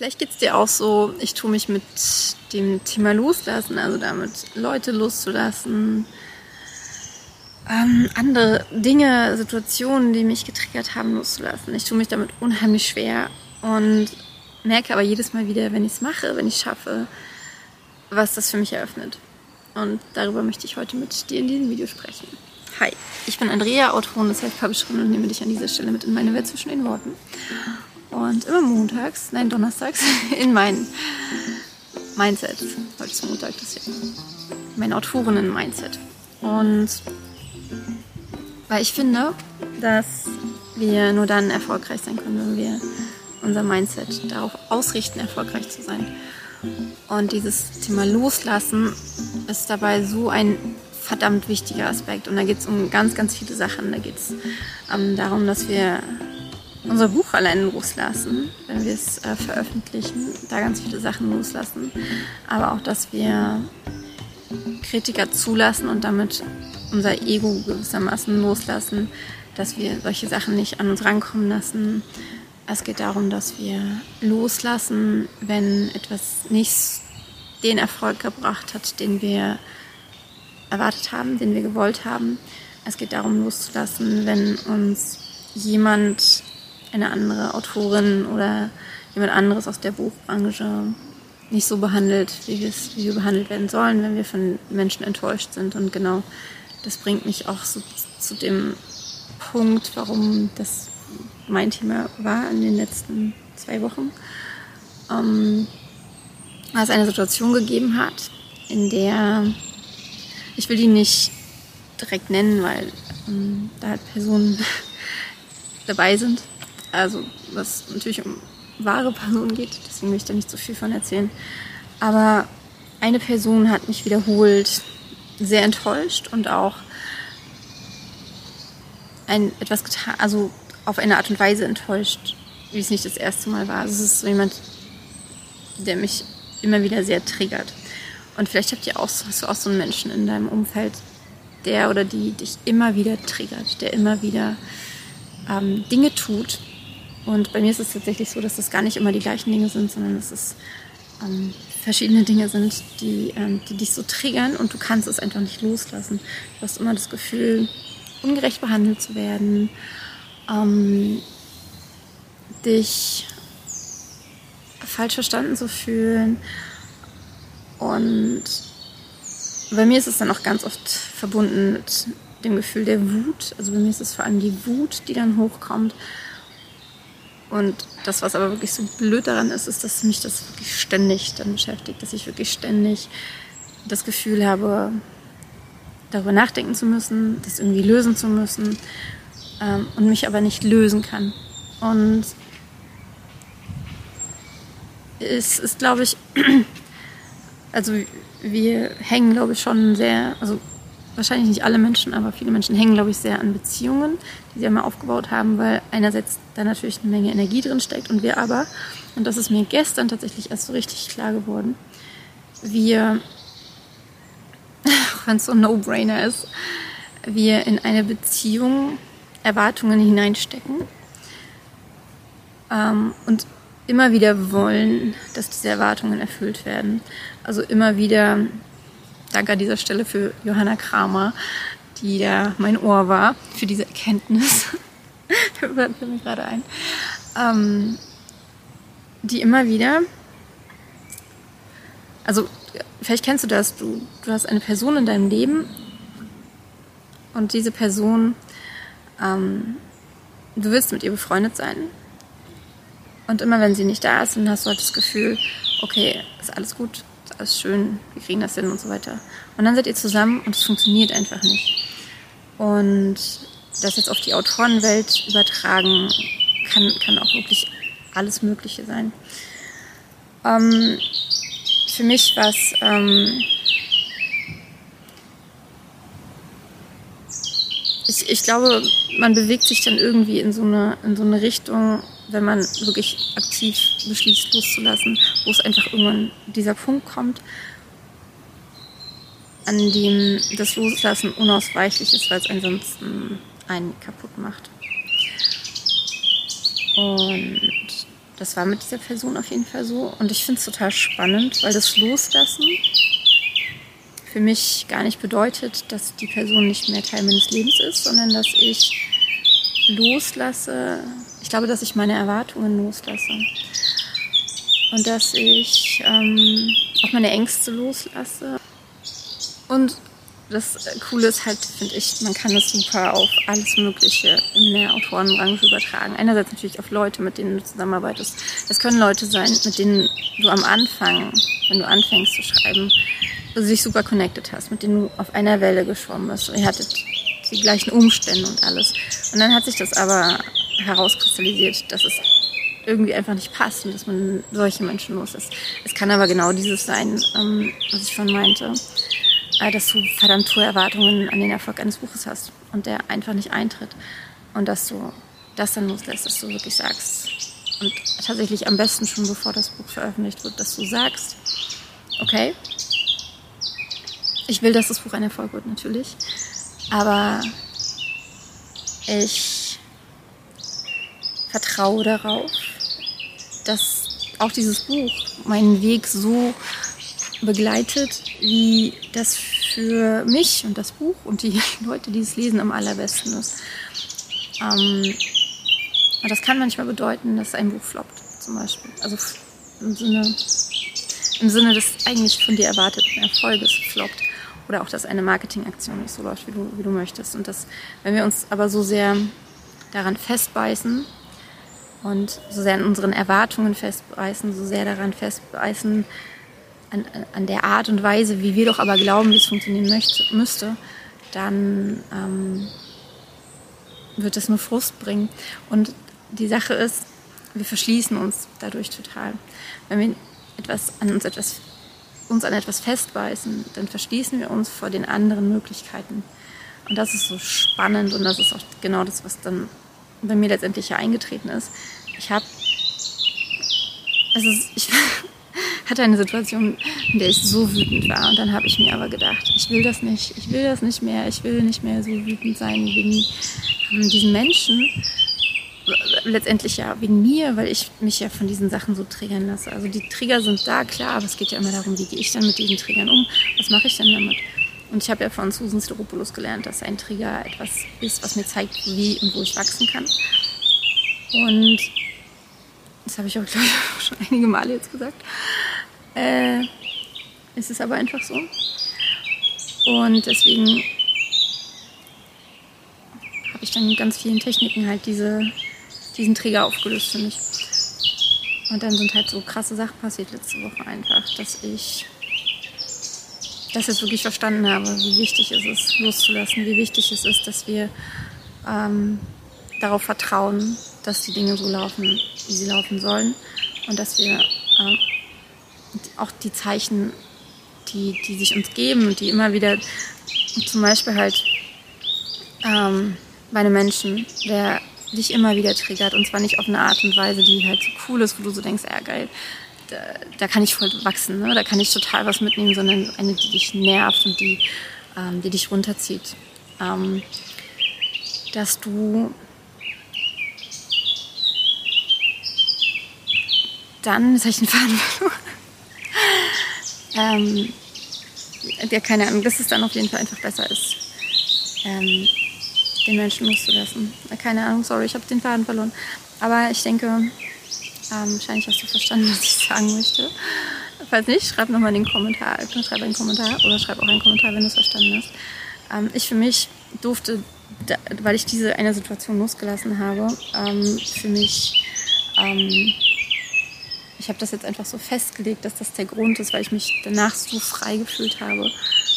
Vielleicht geht es dir auch so, ich tue mich mit dem Thema loslassen, also damit Leute loszulassen, ähm, andere Dinge, Situationen, die mich getriggert haben, loszulassen. Ich tue mich damit unheimlich schwer und merke aber jedes Mal wieder, wenn ich es mache, wenn ich es schaffe, was das für mich eröffnet. Und darüber möchte ich heute mit dir in diesem Video sprechen. Hi, ich bin Andrea, Autorin des Self-Publisherin und nehme dich an dieser Stelle mit in meine Welt zwischen den Worten und immer montags, nein, donnerstags, in mein Mindset. Heute ist Montag, deswegen. Mein Autorinnen-Mindset. Und weil ich finde, dass wir nur dann erfolgreich sein können, wenn wir unser Mindset darauf ausrichten, erfolgreich zu sein. Und dieses Thema Loslassen ist dabei so ein verdammt wichtiger Aspekt. Und da geht es um ganz, ganz viele Sachen. Da geht es ähm, darum, dass wir unser Buch allein loslassen, wenn wir es äh, veröffentlichen, da ganz viele Sachen loslassen, aber auch, dass wir Kritiker zulassen und damit unser Ego gewissermaßen loslassen, dass wir solche Sachen nicht an uns rankommen lassen. Es geht darum, dass wir loslassen, wenn etwas nicht den Erfolg gebracht hat, den wir erwartet haben, den wir gewollt haben. Es geht darum, loszulassen, wenn uns jemand eine andere Autorin oder jemand anderes aus der Buchbranche nicht so behandelt, wie, wie wir behandelt werden sollen, wenn wir von Menschen enttäuscht sind. Und genau das bringt mich auch so zu dem Punkt, warum das mein Thema war in den letzten zwei Wochen. Ähm, es eine Situation gegeben hat, in der ich will die nicht direkt nennen, weil ähm, da halt Personen dabei sind, also was natürlich um wahre Personen geht, deswegen will ich da nicht so viel von erzählen. Aber eine Person hat mich wiederholt sehr enttäuscht und auch ein etwas getan, also auf eine Art und Weise enttäuscht, wie es nicht das erste Mal war. Also es ist so jemand, der mich immer wieder sehr triggert. Und vielleicht habt ihr auch, hast du auch so einen Menschen in deinem Umfeld, der oder die dich immer wieder triggert, der immer wieder ähm, Dinge tut, und bei mir ist es tatsächlich so, dass das gar nicht immer die gleichen Dinge sind, sondern dass es ähm, verschiedene Dinge sind, die, ähm, die dich so triggern und du kannst es einfach nicht loslassen. Du hast immer das Gefühl, ungerecht behandelt zu werden, ähm, dich falsch verstanden zu fühlen. Und bei mir ist es dann auch ganz oft verbunden mit dem Gefühl der Wut. Also bei mir ist es vor allem die Wut, die dann hochkommt und das, was aber wirklich so blöd daran ist, ist, dass mich das wirklich ständig dann beschäftigt, dass ich wirklich ständig das Gefühl habe, darüber nachdenken zu müssen, das irgendwie lösen zu müssen ähm, und mich aber nicht lösen kann. Und es ist, glaube ich, also wir hängen, glaube ich, schon sehr, also wahrscheinlich nicht alle Menschen, aber viele Menschen hängen, glaube ich, sehr an Beziehungen, die sie einmal aufgebaut haben, weil einerseits da natürlich eine Menge Energie drin steckt und wir aber, und das ist mir gestern tatsächlich erst so richtig klar geworden, wir, auch wenn es so ein No-Brainer ist, wir in eine Beziehung Erwartungen hineinstecken ähm, und immer wieder wollen, dass diese Erwartungen erfüllt werden. Also immer wieder Danke an dieser Stelle für Johanna Kramer, die da mein Ohr war, für diese Erkenntnis. fällt mir gerade ein. Ähm, die immer wieder, also vielleicht kennst du das, du, du hast eine Person in deinem Leben und diese Person, ähm, du willst mit ihr befreundet sein. Und immer wenn sie nicht da ist, dann hast du halt das Gefühl, okay, ist alles gut, alles schön, wir kriegen das hin und so weiter. Und dann seid ihr zusammen und es funktioniert einfach nicht. Und das jetzt auf die Autorenwelt übertragen, kann, kann auch wirklich alles Mögliche sein. Ähm, für mich war es ähm, ich, ich glaube, man bewegt sich dann irgendwie in so eine, in so eine Richtung, wenn man wirklich aktiv beschließt, loszulassen, wo es einfach irgendwann dieser Punkt kommt, an dem das Loslassen unausweichlich ist, weil es ansonsten einen kaputt macht. Und das war mit dieser Person auf jeden Fall so. Und ich finde es total spannend, weil das Loslassen für mich gar nicht bedeutet, dass die Person nicht mehr Teil meines Lebens ist, sondern dass ich loslasse. Ich glaube, dass ich meine Erwartungen loslasse. Und dass ich ähm, auch meine Ängste loslasse. Und das Coole ist halt, finde ich, man kann das super auf alles Mögliche in der Autorenbranche übertragen. Einerseits natürlich auf Leute, mit denen du zusammenarbeitest. Das können Leute sein, mit denen du am Anfang, wenn du anfängst zu schreiben, du dich super connected hast, mit denen du auf einer Welle geschwommen bist. Ihr hattet die gleichen Umstände und alles. Und dann hat sich das aber herauskristallisiert, dass es irgendwie einfach nicht passt und dass man solche Menschen los ist. Es kann aber genau dieses sein, ähm, was ich schon meinte äh, dass du verdammt hohe Erwartungen an den Erfolg eines Buches hast und der einfach nicht eintritt. Und dass du das dann loslässt, dass du wirklich sagst, und tatsächlich am besten schon bevor das Buch veröffentlicht wird, dass du sagst, okay, ich will, dass das Buch ein Erfolg wird, natürlich, aber ich vertraue darauf, dass auch dieses Buch meinen Weg so begleitet, wie das für mich und das Buch und die Leute, die es lesen, am allerbesten ist. Ähm, das kann manchmal bedeuten, dass ein Buch floppt, zum Beispiel. Also im Sinne, im Sinne des eigentlich von dir erwarteten Erfolges floppt. Oder auch, dass eine Marketingaktion nicht so läuft, wie du, wie du möchtest. Und das, wenn wir uns aber so sehr daran festbeißen und so sehr an unseren Erwartungen festbeißen, so sehr daran festbeißen, an, an der Art und Weise, wie wir doch aber glauben, wie es funktionieren möchte, müsste, dann ähm, wird das nur Frust bringen. Und die Sache ist, wir verschließen uns dadurch total. Wenn wir etwas an uns etwas uns an etwas festbeißen, dann verschließen wir uns vor den anderen Möglichkeiten. Und das ist so spannend und das ist auch genau das, was dann bei mir letztendlich ja eingetreten ist. Ich habe, ist, ich, hatte eine Situation, in der ich so wütend war. Und dann habe ich mir aber gedacht, ich will das nicht, ich will das nicht mehr, ich will nicht mehr so wütend sein wegen ähm, diesen Menschen. Letztendlich ja wegen mir, weil ich mich ja von diesen Sachen so triggern lasse. Also die Trigger sind da, klar, aber es geht ja immer darum, wie gehe ich dann mit diesen Triggern um? Was mache ich denn damit? Und ich habe ja von Susan Steropoulos gelernt, dass ein Trigger etwas ist, was mir zeigt, wie und wo ich wachsen kann. Und das habe ich auch, glaube ich, schon einige Male jetzt gesagt. Äh, es ist aber einfach so. Und deswegen habe ich dann mit ganz vielen Techniken halt diese, diesen Träger aufgelöst für mich. Und dann sind halt so krasse Sachen passiert letzte Woche einfach, dass ich das jetzt wirklich verstanden habe, wie wichtig es ist, loszulassen, wie wichtig es ist, dass wir ähm, darauf vertrauen, dass die Dinge so laufen, wie sie laufen sollen und dass wir ähm, auch die Zeichen, die, die sich uns geben die immer wieder, zum Beispiel halt ähm, bei einem Menschen, der dich immer wieder triggert und zwar nicht auf eine Art und Weise, die halt so cool ist, wo du so denkst, ja geil, da, da kann ich voll wachsen, ne? da kann ich total was mitnehmen, sondern eine, die dich nervt und die, ähm, die dich runterzieht. Ähm, dass du dann, jetzt habe ich den Faden verloren. ähm, ja, keine Ahnung, dass es dann auf jeden Fall einfach besser ist, ähm, den Menschen loszulassen. Keine Ahnung, sorry, ich habe den Faden verloren. Aber ich denke, ähm, wahrscheinlich hast du verstanden, was ich sagen möchte. Falls nicht, schreib nochmal den Kommentar, schreib einen Kommentar oder schreib auch einen Kommentar, wenn du es verstanden hast. Ähm, ich für mich durfte, da, weil ich diese eine Situation losgelassen habe, ähm, für mich ähm, ich habe das jetzt einfach so festgelegt, dass das der Grund ist, weil ich mich danach so frei gefühlt habe.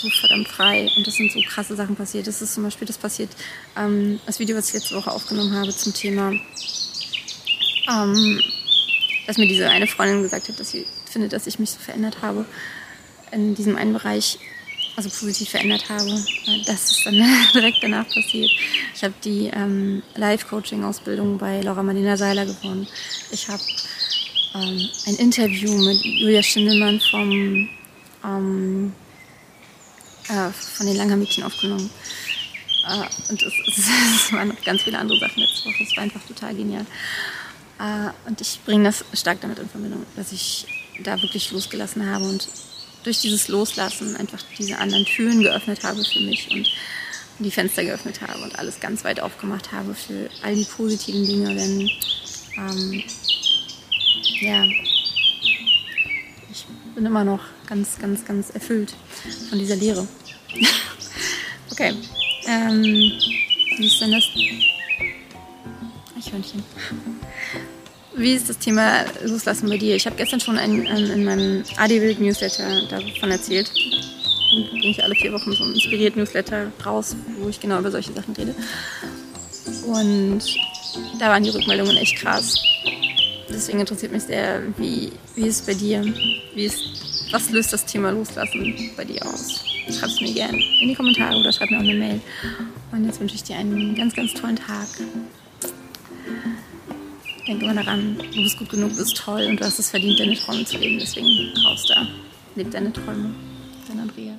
So verdammt frei. Und das sind so krasse Sachen passiert. Das ist zum Beispiel das passiert, ähm, das Video, was ich letzte Woche aufgenommen habe zum Thema, ähm, dass mir diese eine Freundin gesagt hat, dass sie findet, dass ich mich so verändert habe in diesem einen Bereich, also positiv verändert habe. Das ist dann direkt danach passiert. Ich habe die ähm, Live-Coaching-Ausbildung bei Laura Marlina Seiler gewonnen. Ich habe ähm, ein Interview mit Julia Schindelmann vom, ähm, äh, von den Langer Mädchen aufgenommen. Äh, und es, es, es, waren noch ganz viele andere Sachen letzte Woche. Es war einfach total genial. Äh, und ich bringe das stark damit in Verbindung, dass ich da wirklich losgelassen habe und durch dieses Loslassen einfach diese anderen Türen geöffnet habe für mich und die Fenster geöffnet habe und alles ganz weit aufgemacht habe für all die positiven Dinge, denn ähm, ja, ich bin immer noch ganz, ganz, ganz erfüllt von dieser Lehre. okay, ähm, wie ist denn das? Eichhörnchen. Wie ist das Thema Loslassen bei dir? Ich habe gestern schon ein, ein, in meinem AD-Wild Newsletter davon erzählt. Da bringe ich alle vier Wochen so ein inspiriert Newsletter raus, wo ich genau über solche Sachen rede. Und da waren die Rückmeldungen echt krass. Deswegen interessiert mich sehr, wie, wie ist es bei dir? Wie ist, was löst das Thema Loslassen bei dir aus? Schreib es mir gerne in die Kommentare oder schreib mir auch eine Mail. Und jetzt wünsche ich dir einen ganz, ganz tollen Tag. Denk immer daran, du bist gut genug, du bist toll und du hast es verdient, deine Träume zu leben. Deswegen raus da. Leb deine Träume. Dein Andrea.